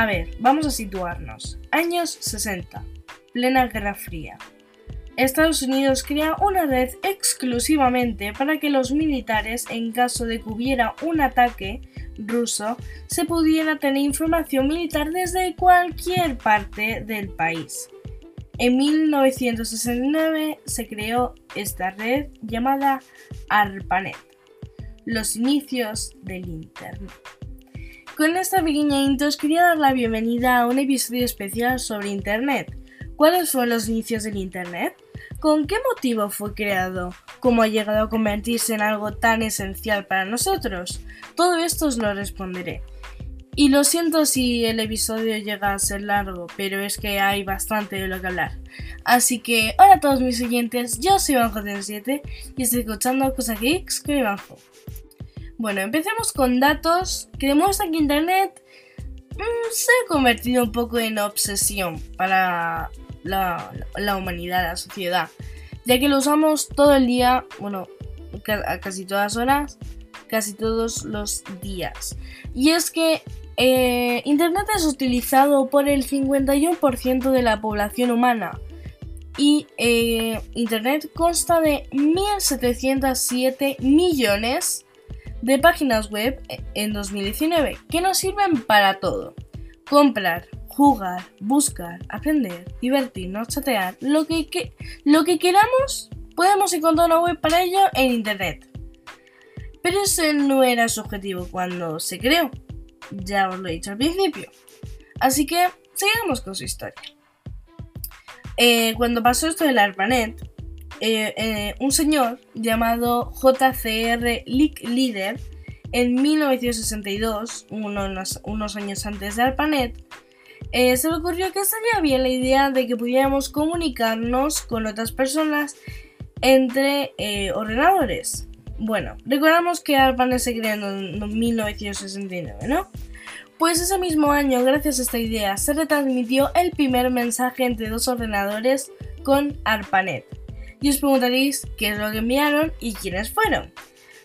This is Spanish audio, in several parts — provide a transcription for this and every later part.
A ver, vamos a situarnos. Años 60, plena Guerra Fría. Estados Unidos crea una red exclusivamente para que los militares, en caso de que hubiera un ataque ruso, se pudiera tener información militar desde cualquier parte del país. En 1969 se creó esta red llamada ARPANET, los inicios del Internet. Con esta pequeña intro os quería dar la bienvenida a un episodio especial sobre Internet. ¿Cuáles fueron los inicios del Internet? ¿Con qué motivo fue creado? ¿Cómo ha llegado a convertirse en algo tan esencial para nosotros? Todo esto os lo responderé. Y lo siento si el episodio llega a ser largo, pero es que hay bastante de lo que hablar. Así que, hola a todos mis oyentes, yo soy Ivanjo7 y estoy escuchando Cosa Geeks con Ivanjo. Bueno, empecemos con datos que demuestran que Internet mm, se ha convertido un poco en obsesión para la, humanidad, la sociedad, ya que lo usamos todo el día, bueno, casi todas horas, casi todos los días. Y es que eh, Internet es utilizado por el 51% de la población humana. Y eh, Internet consta de 1.707 millones de páginas web en 2019 que nos sirven para todo. Comprar, jugar, buscar, aprender, divertirnos, chatear, lo que, lo que queramos, podemos encontrar una web para ello en Internet. Pero ese no era su objetivo cuando se creó ya os lo he dicho al principio. Así que sigamos con su historia. Eh, cuando pasó esto del ARPANET, eh, eh, un señor llamado JCR Leader en 1962, unos, años antes de ARPANET, se le ocurrió que estaría bien la idea de que pudiéramos comunicarnos con otras personas entre ordenadores. Bueno, recordamos que ARPANET se creó en 1969, ¿no? Pues ese mismo año, gracias a esta idea, se retransmitió el primer mensaje entre dos ordenadores con ARPANET. Y os preguntaréis qué es lo que enviaron y quiénes fueron.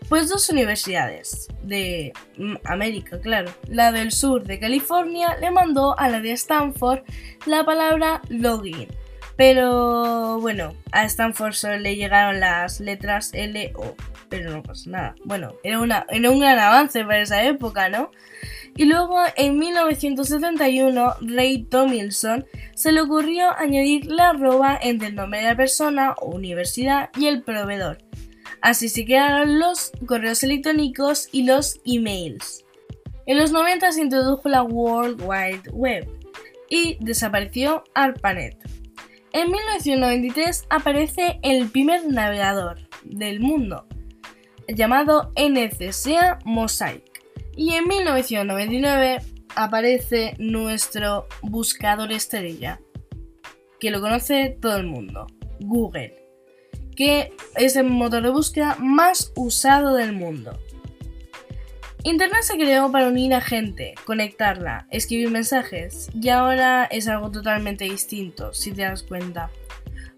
Pues dos universidades de América, claro. La del sur de California le mandó a la de Stanford la palabra login. Pero bueno, a Stanford solo le llegaron las letras L O pero no pasa nada. Bueno, era, una, era un gran avance para esa época, ¿no? Y luego en 1971, Ray Tomlinson se le ocurrió añadir la arroba entre el nombre de la persona o universidad y el proveedor. Así se crearon los correos electrónicos y los emails. En los 90 se introdujo la World Wide Web y desapareció ARPANET. En 1993 aparece el primer navegador del mundo, llamado NCSA Mosaic. Y en 1999 aparece nuestro buscador estrella, que lo conoce todo el mundo, Google, que es el motor de búsqueda más usado del mundo. Internet se creó para unir a gente, conectarla, escribir mensajes, y ahora es algo totalmente distinto, si te das cuenta.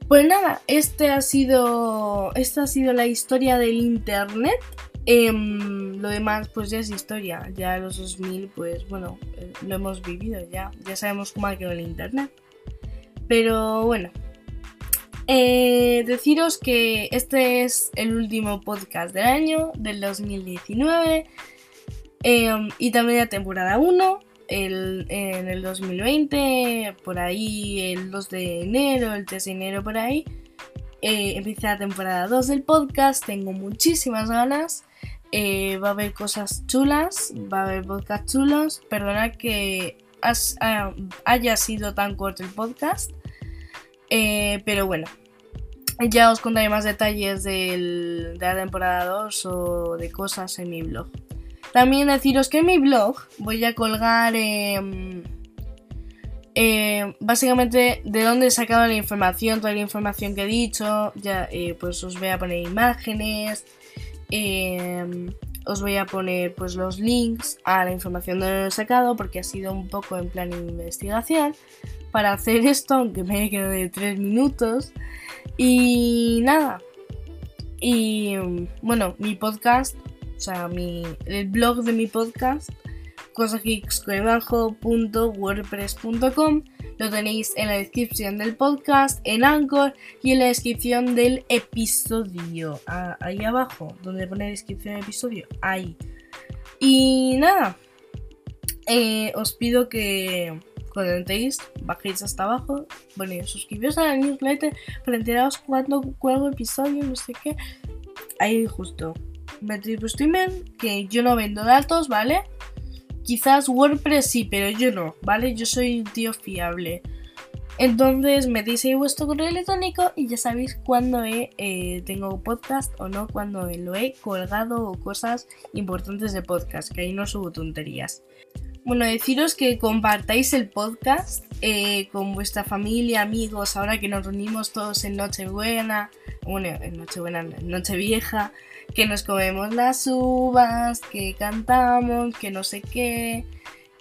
Pues nada, este ha sido, esta ha sido la historia del Internet. Em, lo demás, pues ya es historia. Ya los 2000, pues bueno, eh, lo hemos vivido ya. Ya sabemos cómo ha quedado el Internet. Pero bueno, eh, deciros que este es el último podcast del año, del 2019. Em, y también la temporada 1 en el 2020, por ahí el 2 de enero, el 3 de enero, por ahí, eh, empieza la temporada 2 del podcast, tengo muchísimas ganas. Eh, va a haber cosas chulas, va a haber podcast chulos. Perdona que ah, haya sido tan corto el podcast, eh, pero bueno, ya os contaré más detalles de la temporada 2 o de cosas en mi blog. También deciros que en mi blog voy a colgar em, eh, básicamente de dónde he sacado la información, toda la información que he dicho. Ya eh, pues os voy a poner imágenes. Em, os voy a poner pues los links a la información de donde he sacado porque ha sido un poco en plan de investigación para hacer esto, aunque me he quedado de 3 minutos. Y nada. Y bueno, mi podcast o sea, mi, el blog de mi podcast cosasgeeks.wordpress.com lo tenéis en la descripción del podcast, en Anchor y en la descripción del episodio. Ah, ahí abajo, donde pone descripción del episodio. Ahí. Y nada. Eh, os pido que cuando entréis, bajéis hasta abajo. Bueno, suscribiros a la newsletter para enteraros cuando cuelgo episodio, no sé qué. Ahí justo. Metéis vuestro email, que yo no vendo datos, ¿vale? Quizás WordPress sí, pero yo no, ¿vale? Yo soy un tío fiable. Entonces metéis ahí vuestro correo electrónico y ya sabéis cuándo eh, tengo podcast o no, cuando lo he colgado o cosas importantes de podcast, que ahí no subo tonterías. Bueno, deciros que compartáis el podcast eh, con vuestra familia, amigos, ahora que nos reunimos todos en Nochebuena, bueno, en Nochebuena, en Nochevieja, que nos comemos las uvas, que cantamos, que no sé qué,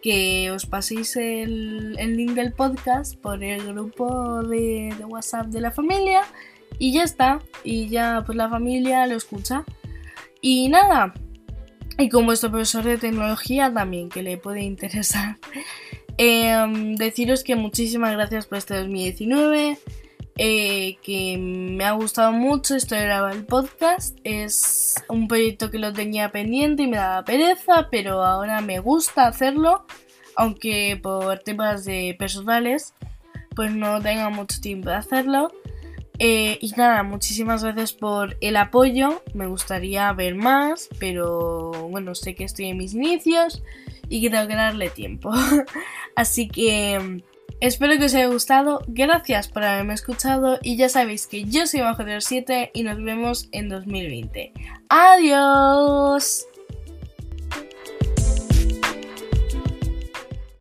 que os paséis el, link del podcast por el grupo de, de, WhatsApp de la familia y ya está, y ya pues la familia lo escucha. Y nada, y como vuestro profesor de tecnología también, que le puede interesar. Em, deciros que muchísimas gracias por este 2019. Eh, que me ha gustado mucho esto de grabar el podcast. Es un proyecto que lo tenía pendiente y me daba pereza, pero ahora me gusta hacerlo, aunque por temas de personales, pues no tenga mucho tiempo de hacerlo. Eh, y nada, muchísimas gracias por el apoyo. Me gustaría ver más, pero bueno, sé que estoy en mis inicios y que tengo que darle tiempo. Así que Espero que os haya gustado, gracias por haberme escuchado y ya sabéis que yo soy Bajo de los 7 y nos vemos en 2020. ¡Adiós!